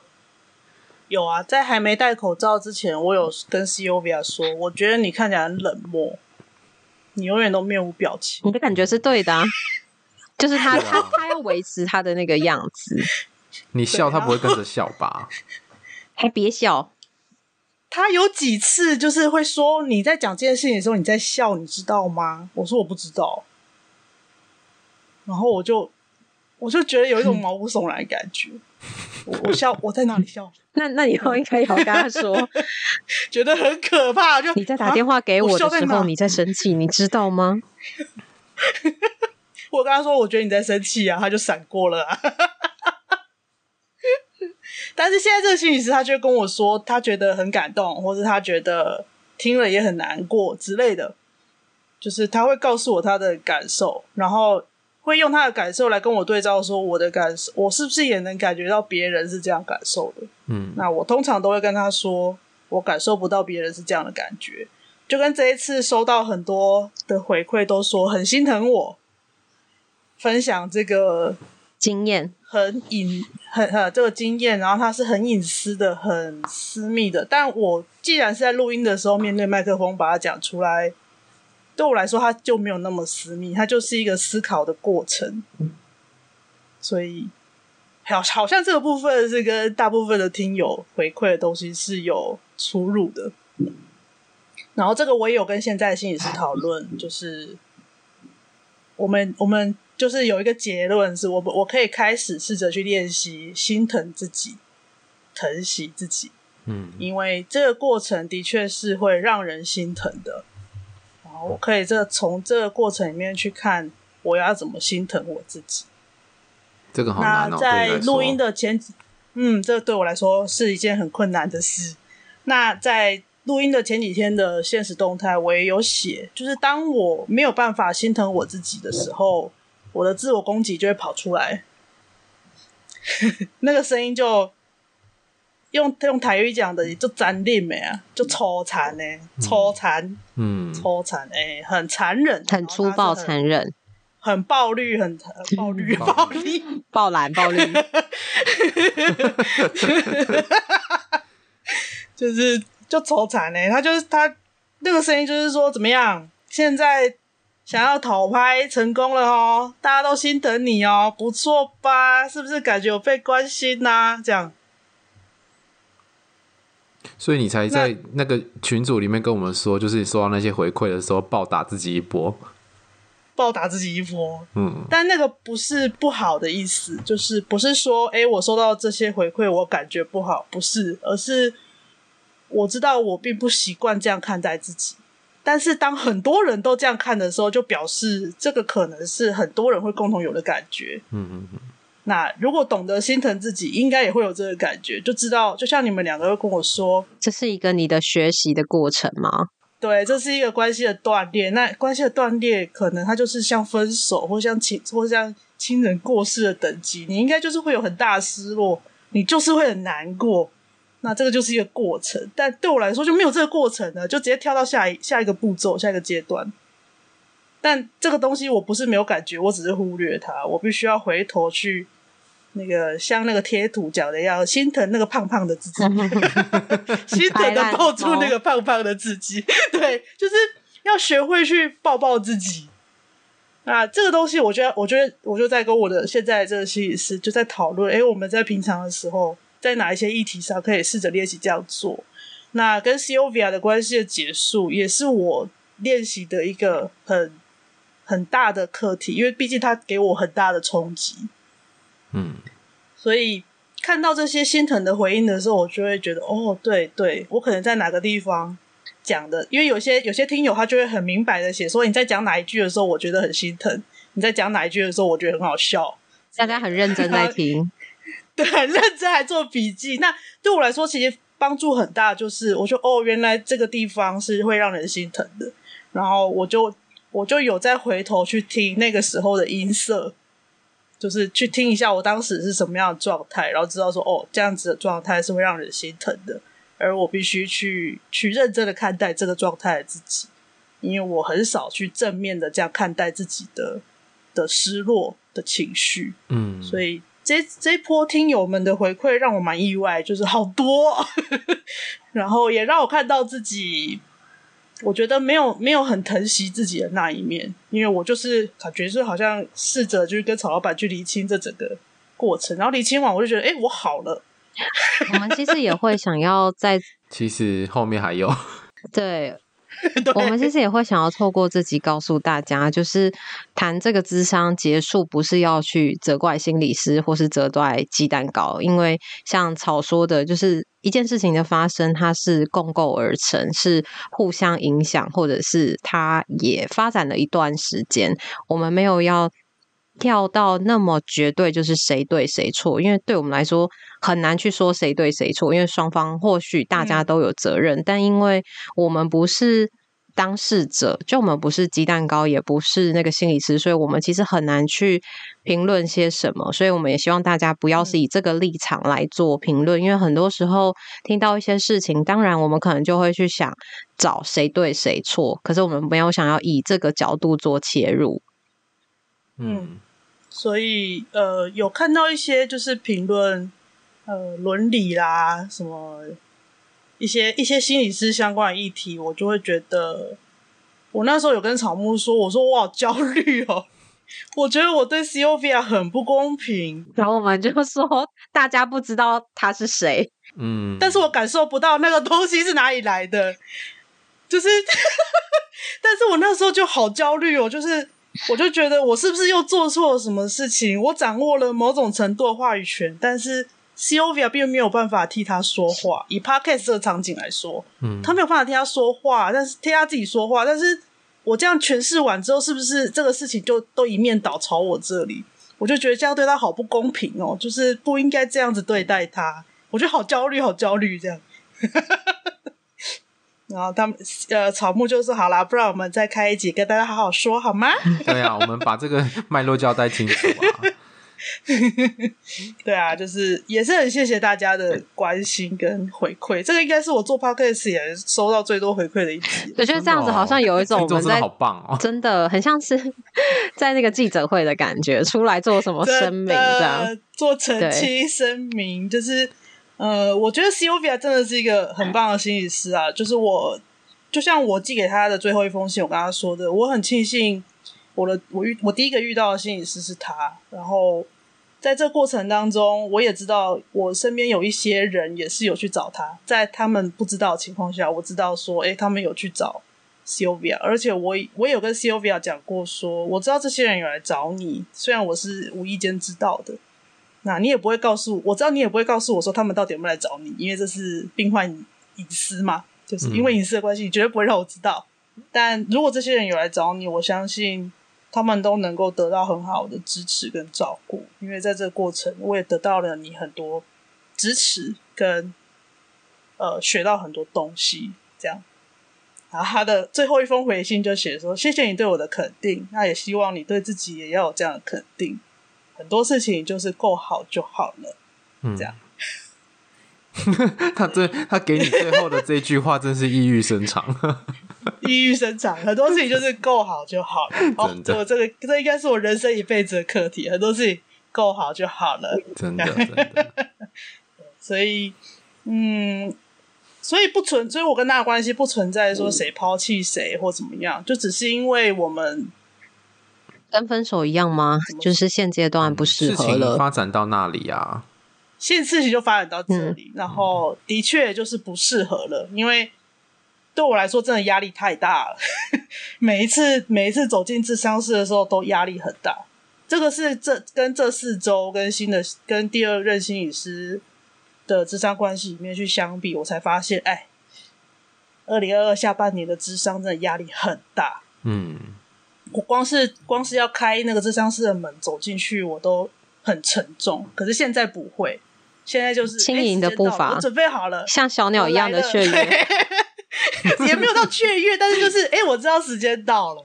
S3: 有啊，在还没戴口罩之前，我有跟 Covia 说，我觉得你看起来很冷漠，你永远都面无表情。
S2: 你的感觉是对的，啊，就是他他他要维持他的那个样子。
S4: 你笑，他不会跟着笑吧？
S2: 还别笑。
S3: 他有几次就是会说，你在讲这件事情的时候你在笑，你知道吗？我说我不知道，然后我就。我就觉得有一种毛骨悚然的感觉。我我笑，我在哪里笑？
S2: 那那以后应该要跟他说，
S3: 觉得很可怕。就
S2: 你在打电话给我的时候，啊、你在生气，你知道吗？
S3: 我跟他说，我觉得你在生气啊，他就闪过了啊。但是现在这个心理师，他就跟我说，他觉得很感动，或是他觉得听了也很难过之类的，就是他会告诉我他的感受，然后。会用他的感受来跟我对照，说我的感受，我是不是也能感觉到别人是这样感受的？
S4: 嗯，
S3: 那我通常都会跟他说，我感受不到别人是这样的感觉。就跟这一次收到很多的回馈，都说很心疼我，分享这个
S2: 经验，
S3: 很隐很呃这个经验，然后它是很隐私的、很私密的。但我既然是在录音的时候面对麦克风把它讲出来。对我来说，它就没有那么私密，它就是一个思考的过程。所以，好，好像这个部分是跟大部分的听友回馈的东西是有出入的。然后，这个我也有跟现在的心理师讨论，就是我们我们就是有一个结论，是我我可以开始试着去练习心疼自己，疼惜自己。
S4: 嗯，
S3: 因为这个过程的确是会让人心疼的。然后我可以这从这个过程里面去看，我要怎么心疼我自己。
S4: 这个好难哦。
S3: 那在录音的前几，嗯，这对我来说是一件很困难的事。那在录音的前几天的现实动态，我也有写，就是当我没有办法心疼我自己的时候，我的自我攻击就会跑出来，那个声音就。用用台语讲的，就残忍的啊，就抽残呢，抽残，
S4: 嗯，
S3: 抽残，哎、欸，很残忍，
S2: 很粗暴，残忍，
S3: 很暴力，很暴力，暴力，
S2: 暴蓝，暴力，
S3: 就是就粗残呢，他就是他那个声音，就是说怎么样？现在想要讨拍成功了哦，大家都心疼你哦，不错吧？是不是感觉有被关心呐、啊？这样。
S4: 所以你才在那个群组里面跟我们说，就是你收到那些回馈的时候，暴打自己一波，
S3: 暴打自己一波。
S4: 嗯，
S3: 但那个不是不好的意思，就是不是说，哎，我收到这些回馈，我感觉不好，不是，而是我知道我并不习惯这样看待自己。但是当很多人都这样看的时候，就表示这个可能是很多人会共同有的感觉。
S4: 嗯嗯嗯。
S3: 那如果懂得心疼自己，应该也会有这个感觉，就知道，就像你们两个会跟我说，
S2: 这是一个你的学习的过程吗？
S3: 对，这是一个关系的断裂。那关系的断裂，可能它就是像分手，或像亲，或像亲人过世的等级，你应该就是会有很大的失落，你就是会很难过。那这个就是一个过程，但对我来说就没有这个过程了，就直接跳到下一下一个步骤，下一个阶段。但这个东西我不是没有感觉，我只是忽略它，我必须要回头去。那个像那个贴图讲的，一样心疼那个胖胖的自己，心疼的抱住那个胖胖的自己，对，就是要学会去抱抱自己。啊，这个东西，我觉得，我觉得，我就在跟我的现在这个心理师就在讨论，诶，我们在平常的时候，在哪一些议题上可以试着练习这样做。那跟 Covia 的关系的结束，也是我练习的一个很很大的课题，因为毕竟他给我很大的冲击。
S4: 嗯，
S3: 所以看到这些心疼的回应的时候，我就会觉得，哦，对对，我可能在哪个地方讲的，因为有些有些听友他就会很明白的写说，你在讲哪一句的时候，我觉得很心疼；你在讲哪一句的时候，我觉得很好笑。
S2: 大家很认真在听，
S3: 对，很认真还做笔记。那对我来说，其实帮助很大，就是我说，哦，原来这个地方是会让人心疼的，然后我就我就有再回头去听那个时候的音色。就是去听一下我当时是什么样的状态，然后知道说哦，这样子的状态是会让人心疼的，而我必须去去认真的看待这个状态的自己，因为我很少去正面的这样看待自己的的失落的情绪，
S4: 嗯，
S3: 所以这这一波听友们的回馈让我蛮意外，就是好多，然后也让我看到自己。我觉得没有没有很疼惜自己的那一面，因为我就是感觉是好像试着就是跟曹老板去厘清这整个过程，然后厘清完我就觉得，哎，我好了。
S2: 我们其实也会想要在，
S4: 其实后面还有，
S3: 对。
S2: 我们其实也会想要透过自己告诉大家，就是谈这个智商结束，不是要去责怪心理师或是责怪鸡蛋糕，因为像草说的，就是一件事情的发生，它是共构而成，是互相影响，或者是它也发展了一段时间，我们没有要跳到那么绝对，就是谁对谁错，因为对我们来说很难去说谁对谁错，因为双方或许大家都有责任，嗯、但因为我们不是当事者，就我们不是鸡蛋糕，也不是那个心理师，所以我们其实很难去评论些什么，所以我们也希望大家不要是以这个立场来做评论，因为很多时候听到一些事情，当然我们可能就会去想找谁对谁错，可是我们没有想要以这个角度做切入，
S3: 嗯。所以，呃，有看到一些就是评论，呃，伦理啦，什么一些一些心理师相关的议题，我就会觉得，我那时候有跟草木说，我说我好焦虑哦，我觉得我对 c o v i a 很不公平，
S2: 然后我们就说大家不知道他是谁，
S4: 嗯，
S3: 但是我感受不到那个东西是哪里来的，就是，但是我那时候就好焦虑哦，就是。我就觉得我是不是又做错了什么事情？我掌握了某种程度的话语权，但是 Sylvia 并没有办法替他说话。以 Podcast 这个场景来说，嗯，他没有办法替他说话，但是替他自己说话。但是我这样诠释完之后，是不是这个事情就都一面倒朝我这里？我就觉得这样对他好不公平哦，就是不应该这样子对待他。我觉得好焦虑，好焦虑，这样。然后他们呃，草木就说好啦，不然我们再开一集跟大家好好说好吗？
S4: 对啊，我们把这个脉络交代清楚啊。
S3: 对啊，就是也是很谢谢大家的关心跟回馈，这个应该是我做 podcast 也收到最多回馈的一集。
S2: 我觉得这样子，好像有一种我们在
S4: 好棒哦，
S2: 真的很像是 在那个记者会的感觉，出来做什么声明这样，
S3: 做澄清声明，就是。呃，我觉得 Sylvia 真的是一个很棒的心理师啊。就是我，就像我寄给他的最后一封信，我跟他说的，我很庆幸我的我遇我第一个遇到的心理师是他。然后在这过程当中，我也知道我身边有一些人也是有去找他，在他们不知道的情况下，我知道说，诶，他们有去找 Sylvia，而且我我有跟 Sylvia 讲过说，我知道这些人有来找你，虽然我是无意间知道的。那你也不会告诉我，我知道你也不会告诉我说他们到底有没有来找你，因为这是病患隐私嘛，就是因为隐私的关系，你绝对不会让我知道。但如果这些人有来找你，我相信他们都能够得到很好的支持跟照顾，因为在这个过程，我也得到了你很多支持跟呃学到很多东西。这样，然后他的最后一封回信就写说：“谢谢你对我的肯定，那也希望你对自己也要有这样的肯定。”很多事情就是够好就好了，嗯，这样。
S4: 他最他给你最后的这句话真是意欲深长，
S3: 意欲深长。很多事情就是够好就好了。哦，这这个这应该是我人生一辈子的课题。很多事情够好就好了，
S4: 真的真的。
S3: 所以，嗯，所以不存，所以我跟他的关系不存在说谁抛弃谁或怎么样，就只是因为我们。
S2: 跟分手一样吗？就是现阶段不适合了。
S4: 事情发展到那里啊，
S3: 现事情就发展到这里，嗯、然后的确就是不适合了。因为对我来说，真的压力太大了。每一次每一次走进智商室的时候，都压力很大。这个是这跟这四周跟新的跟第二任心理师的智商关系里面去相比，我才发现，哎，二零二二下半年的智商真的压力很大。
S4: 嗯，
S3: 我光是光是要开那个智商室的门走进去，我都很沉重。可是现在不会，现在就是轻盈的步伐，我准备好了，
S2: 像小鸟一样的雀跃，
S3: 也没有到雀跃，但是就是哎，我知道时间到了。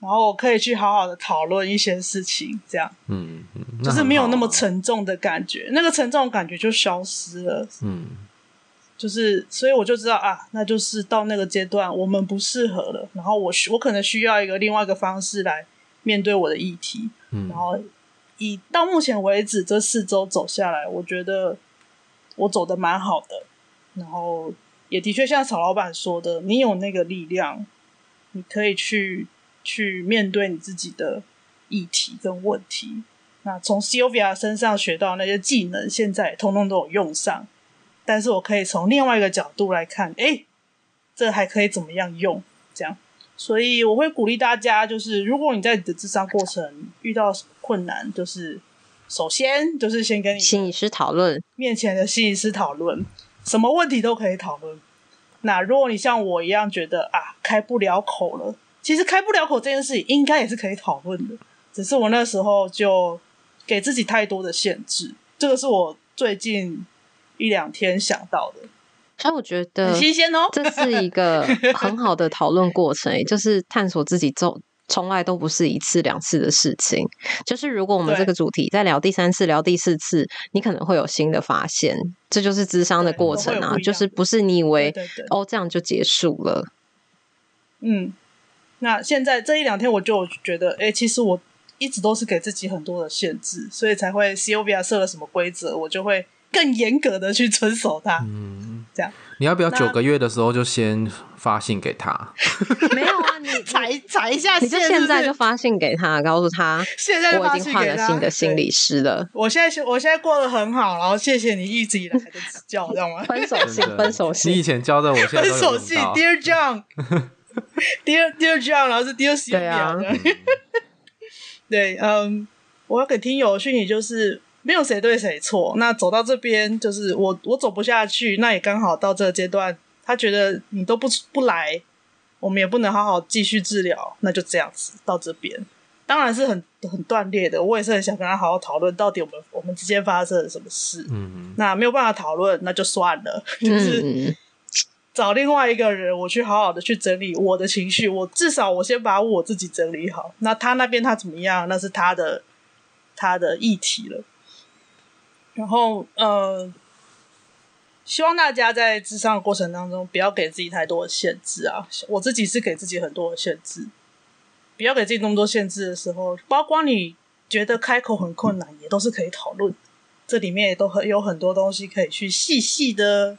S3: 然后我可以去好好的讨论一些事情，这样，
S4: 嗯，嗯
S3: 就是没有那么沉重的感觉，那个沉重的感觉就消失了，
S4: 嗯，
S3: 就是，所以我就知道啊，那就是到那个阶段，我们不适合了，然后我需我可能需要一个另外一个方式来面对我的议题，
S4: 嗯，
S3: 然后以到目前为止这四周走下来，我觉得我走的蛮好的，然后也的确像曹老板说的，你有那个力量，你可以去。去面对你自己的议题跟问题。那从 Sylvia 身上学到那些技能，现在通通都有用上。但是我可以从另外一个角度来看，哎，这还可以怎么样用？这样，所以我会鼓励大家，就是如果你在你的智商过程遇到困难，就是首先就是先跟你
S2: 心理师讨论，
S3: 面前的心理师讨论，什么问题都可以讨论。那如果你像我一样觉得啊，开不了口了。其实开不了口这件事情，应该也是可以讨论的，只是我那时候就给自己太多的限制。这个是我最近一两天想到的，
S2: 所以我觉得
S3: 很新鲜哦。
S2: 这是一个 很好的讨论过程，就是探索自己，从从来都不是一次两次的事情。就是如果我们这个主题再聊第三次、聊第四次，你可能会有新的发现。这就是智商的过程啊，就是不是你以
S3: 为
S2: 哦这样就结束了，
S3: 嗯。那现在这一两天，我就觉得，哎、欸，其实我一直都是给自己很多的限制，所以才会 Sylvia 设了什么规则，我就会更严格的去遵守它。
S4: 嗯，
S3: 这样。
S4: 你要不要九个月的时候就先发信给他？
S2: 没有啊，你
S3: 踩踩一下，
S2: 你就现在就发信给他，告诉他，
S3: 现在
S2: 我已经换了新的心理师了。
S3: 我现在我现在过得很好，然后谢谢你一直以来的指教，知道吗？
S2: 分手信，分手信。
S4: 你以前教的，我现在。
S3: 分手信，Dear John。Dear Dear John，然后是 Dear Sylvia
S2: 对啊，
S3: 对，嗯，我要给听友的讯息就是没有谁对谁错。那走到这边，就是我我走不下去，那也刚好到这个阶段，他觉得你都不不来，我们也不能好好继续治疗，那就这样子到这边，当然是很很断裂的。我也是很想跟他好好讨论，到底我们我们之间发生了什么事。
S4: 嗯，
S3: 那没有办法讨论，那就算了，就是。
S2: 嗯
S3: 找另外一个人，我去好好的去整理我的情绪。我至少我先把我自己整理好。那他那边他怎么样？那是他的他的议题了。然后呃，希望大家在智商的过程当中不要给自己太多的限制啊。我自己是给自己很多的限制，不要给自己那么多限制的时候，包括你觉得开口很困难，也都是可以讨论。这里面也都很有很多东西可以去细细的。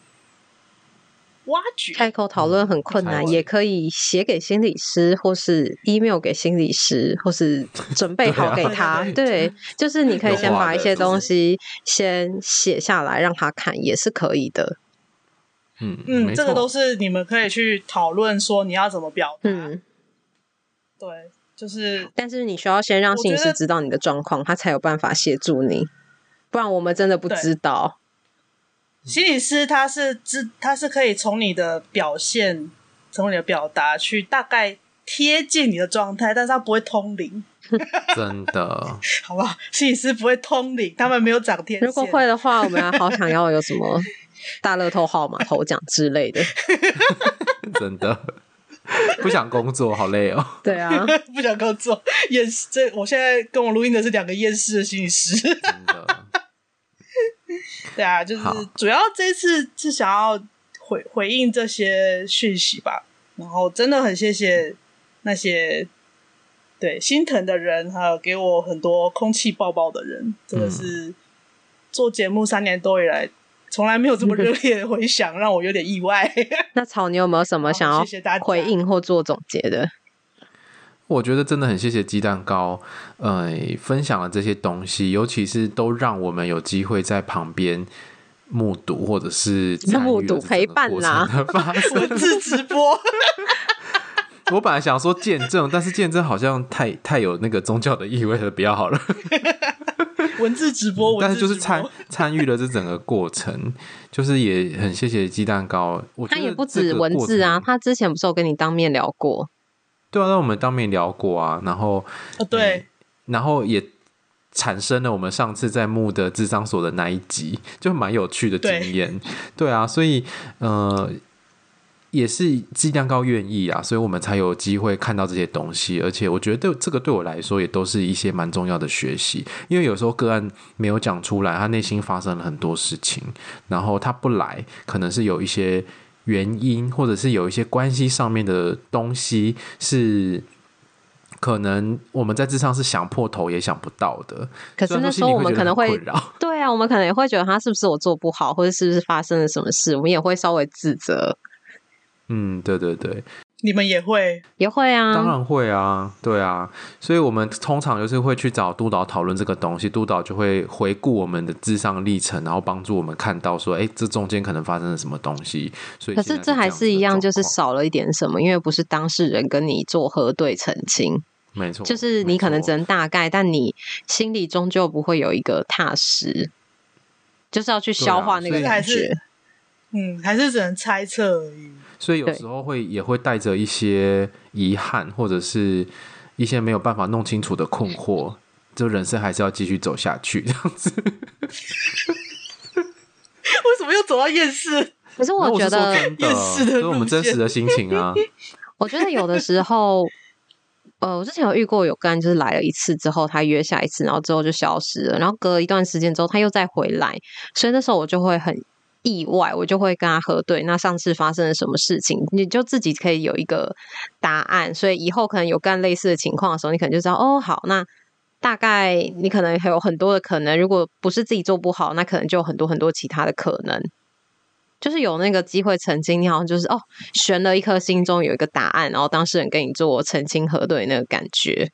S3: 挖掘
S2: 开口讨论很困难，也可以写给心理师，或是 email 给心理师，或是 准备好给他。对，啊、对，对，就是你可以先把一些东西先写下来，让他看，也是可以的。
S4: 嗯
S3: 嗯，这个都是你们可以去讨论，说你要怎么表达。
S2: 嗯，
S3: 对，就是，
S2: 但是你需要先让心理师知道你的状况，他才有办法协助你，不然我们真的不知道。
S3: 心理师他是知，他是可以从你的表现，从你的表达去大概贴近你的状态，但是他不会通灵。
S4: 真的？
S3: 好吧，心理师不会通灵，他们没有长天。
S2: 如果会的话，我们还好想要有什么大乐透号码头奖之类的。
S4: 真的不想工作，好累哦。
S2: 对啊，
S3: 不想工作，厌世。这我现在跟我录音的是两个厌世的心理师。
S4: 真的。
S3: 对啊，就是主要这次是想要回回应这些讯息吧，然后真的很谢谢那些对心疼的人，还有给我很多空气抱抱的人，真的是做节目三年多以来从来没有这么热烈的回响，让我有点意外。
S2: 那草，你有没有什么想要回应或做总结的？
S4: 我觉得真的很谢谢鸡蛋糕，呃，分享了这些东西，尤其是都让我们有机会在旁边目睹，或者是
S2: 目睹陪伴啦，
S3: 文字直播。
S4: 我本来想说见证，但是见证好像太太有那个宗教的意味了，不要好了。
S3: 文字直播，
S4: 但是就是参参与了这整个过程，就是也很谢谢鸡蛋糕。我
S2: 他也不止文字啊，他之前不是有跟你当面聊过？
S4: 对啊，那我们当面聊过啊，然后
S3: 哦对、嗯，
S4: 然后也产生了我们上次在木的智商所的那一集，就蛮有趣的经验。对，对啊，所以呃。也是质量高愿意啊，所以我们才有机会看到这些东西。而且我觉得对这个对我来说也都是一些蛮重要的学习，因为有时候个案没有讲出来，他内心发生了很多事情，然后他不来，可能是有一些原因，或者是有一些关系上面的东西是可能我们在智商是想破头也想不到的。
S2: 可是那时候我们可能会，对啊，我们可能也会觉得他是不是我做不好，或者是不是发生了什么事，我们也会稍微自责。
S4: 嗯，对对对，
S3: 你们也会？
S2: 也会啊，
S4: 当然会啊，对啊，所以我们通常就是会去找督导讨论这个东西，督导就会回顾我们的智商历程，然后帮助我们看到说，哎，这中间可能发生了什么东西。所以，
S2: 可是这还是一样，就是少了一点什么，因为不是当事人跟你做核对澄清，
S4: 没错，
S2: 就是你可能只能大概，但你心里终究不会有一个踏实，就是要去消化那个感觉，
S3: 嗯，还是只能猜测而已。
S4: 所以有时候会也会带着一些遗憾，或者是一些没有办法弄清楚的困惑，就人生还是要继续走下去这样子。
S3: 为什么又走到厌世？
S2: 可是我觉得
S3: 厌世的，
S4: 是我们真实的心情啊。
S2: 我觉得有的时候，呃，我之前有遇过有个人，就是来了一次之后，他约下一次，然后之后就消失了，然后隔一段时间之后，他又再回来，所以那时候我就会很。意外，我就会跟他核对。那上次发生了什么事情，你就自己可以有一个答案。所以以后可能有干类似的情况的时候，你可能就知道哦，好，那大概你可能还有很多的可能。如果不是自己做不好，那可能就有很多很多其他的可能。就是有那个机会澄清，你好像就是哦，悬了一颗心中有一个答案，然后当事人跟你做澄清核对那个感觉。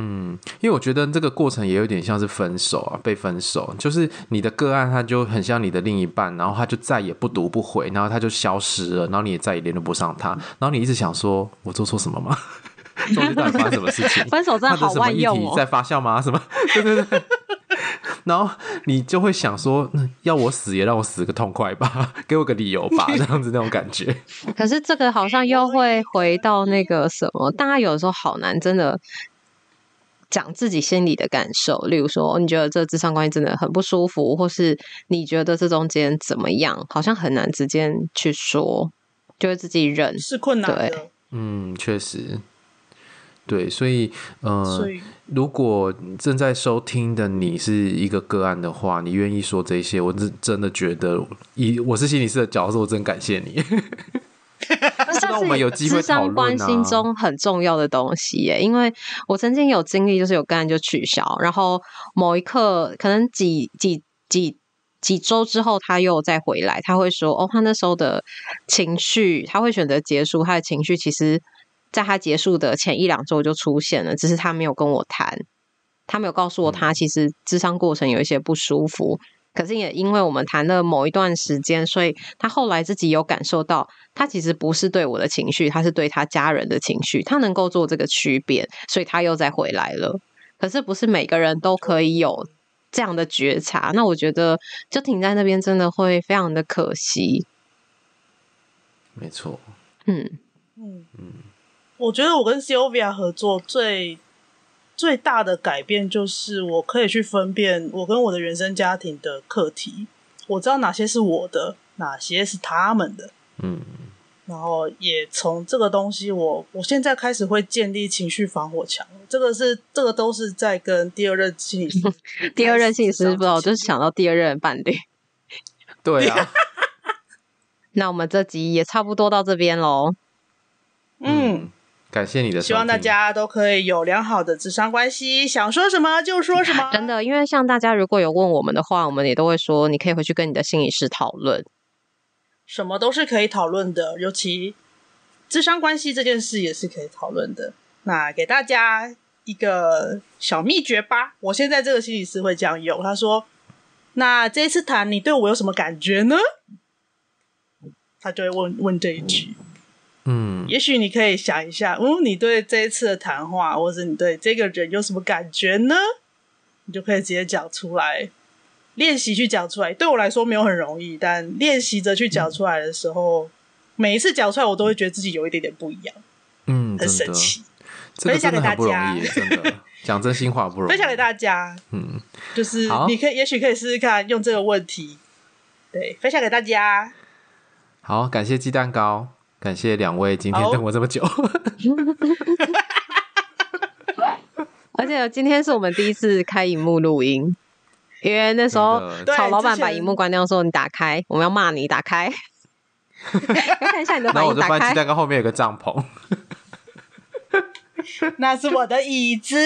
S4: 嗯，因为我觉得这个过程也有点像是分手啊，被分手，就是你的个案他就很像你的另一半，然后他就再也不读不回，然后他就消失了，然后你也再也联络不上他，然后你一直想说，我做错什么吗？中间到底发生什么事情？
S2: 分手真的好万用哦，
S4: 在发酵吗？什么？对对对。然后你就会想说，要 我死也让我死个痛快吧，给我个理由吧，这样子那种感觉。
S2: 可是这个好像又会回到那个什么，大家有的时候好难，真的。讲自己心里的感受，例如说，你觉得这智商关系真的很不舒服，或是你觉得这中间怎么样，好像很难直接去说，就会自己忍，
S3: 是困难的。
S2: 对，
S4: 嗯，确实，对，所以，呃，所以如果正在收听的你是一个个案的话，你愿意说这些，我是真的觉得，以我是心理师的角色，我真感谢你。那我们有机会讨论
S2: 关心中很重要的东西耶，因为我曾经有经历，就是有个案就取消，然后某一刻可能几几几几周之后，他又再回来，他会说：“哦，他那时候的情绪，他会选择结束，他的情绪其实在他结束的前一两周就出现了，只是他没有跟我谈，他没有告诉我他其实智商过程有一些不舒服。”可是也因为我们谈了某一段时间，所以他后来自己有感受到，他其实不是对我的情绪，他是对他家人的情绪，他能够做这个区别，所以他又再回来了。可是不是每个人都可以有这样的觉察，那我觉得就停在那边真的会非常的可惜。
S4: 没错，
S2: 嗯
S3: 嗯嗯，我觉得我跟 Sylvia 合作最。最大的改变就是，我可以去分辨我跟我的原生家庭的课题，我知道哪些是我的，哪些是他们的，
S4: 嗯，
S3: 然后也从这个东西我，我我现在开始会建立情绪防火墙，这个是这个都是在跟第二任心理师，
S2: 第二任心理师不知道，我就是想到第二任伴侣，
S4: 对啊，
S2: 那我们这集也差不多到这边喽，
S3: 嗯。
S4: 感谢你的，
S3: 希望大家都可以有良好的智商关系，想说什么就说什么。
S2: 真的，因为像大家如果有问我们的话，我们也都会说，你可以回去跟你的心理师讨论。
S3: 什么都是可以讨论的，尤其智商关系这件事也是可以讨论的。那给大家一个小秘诀吧，我现在这个心理师会这样用，他说：“那这一次谈，你对我有什么感觉呢？”他就会问问这一句。
S4: 嗯。
S3: 也许你可以想一下，嗯，你对这一次的谈话，或者你对这个人有什么感觉呢？你就可以直接讲出来，练习去讲出来。对我来说没有很容易，但练习着去讲出来的时候，嗯、每一次讲出来，我都会觉得自己有一点点不一样，
S4: 嗯，
S3: 很神奇。
S4: 这个真的很不容易，真的 讲真心话不容易。
S3: 分享给大家，嗯，就是你可以，也许可以试试看用这个问题，对，分享给大家。
S4: 好，感谢鸡蛋糕，感谢两位今天等我这么久。
S2: 而且今天是我们第一次开荧幕录音，因为那时候曹老板把荧幕关掉，说你打开，我们要骂你打开。看一下你的 反应，打开。然后我就发现
S4: 鸡蛋糕后面有个帐篷。
S3: 那是我的椅子，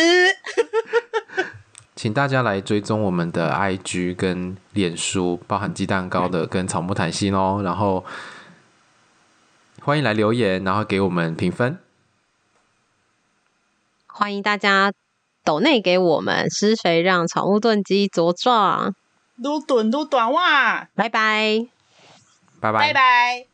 S4: 请大家来追踪我们的 IG 跟脸书，包含鸡蛋糕的跟草木谈心哦。然后欢迎来留言，然后给我们评分。
S2: 欢迎大家抖内给我们施肥，让草木炖鸡茁壮，
S3: 撸炖撸短袜。
S2: 拜拜，
S4: 拜拜，
S3: 拜拜。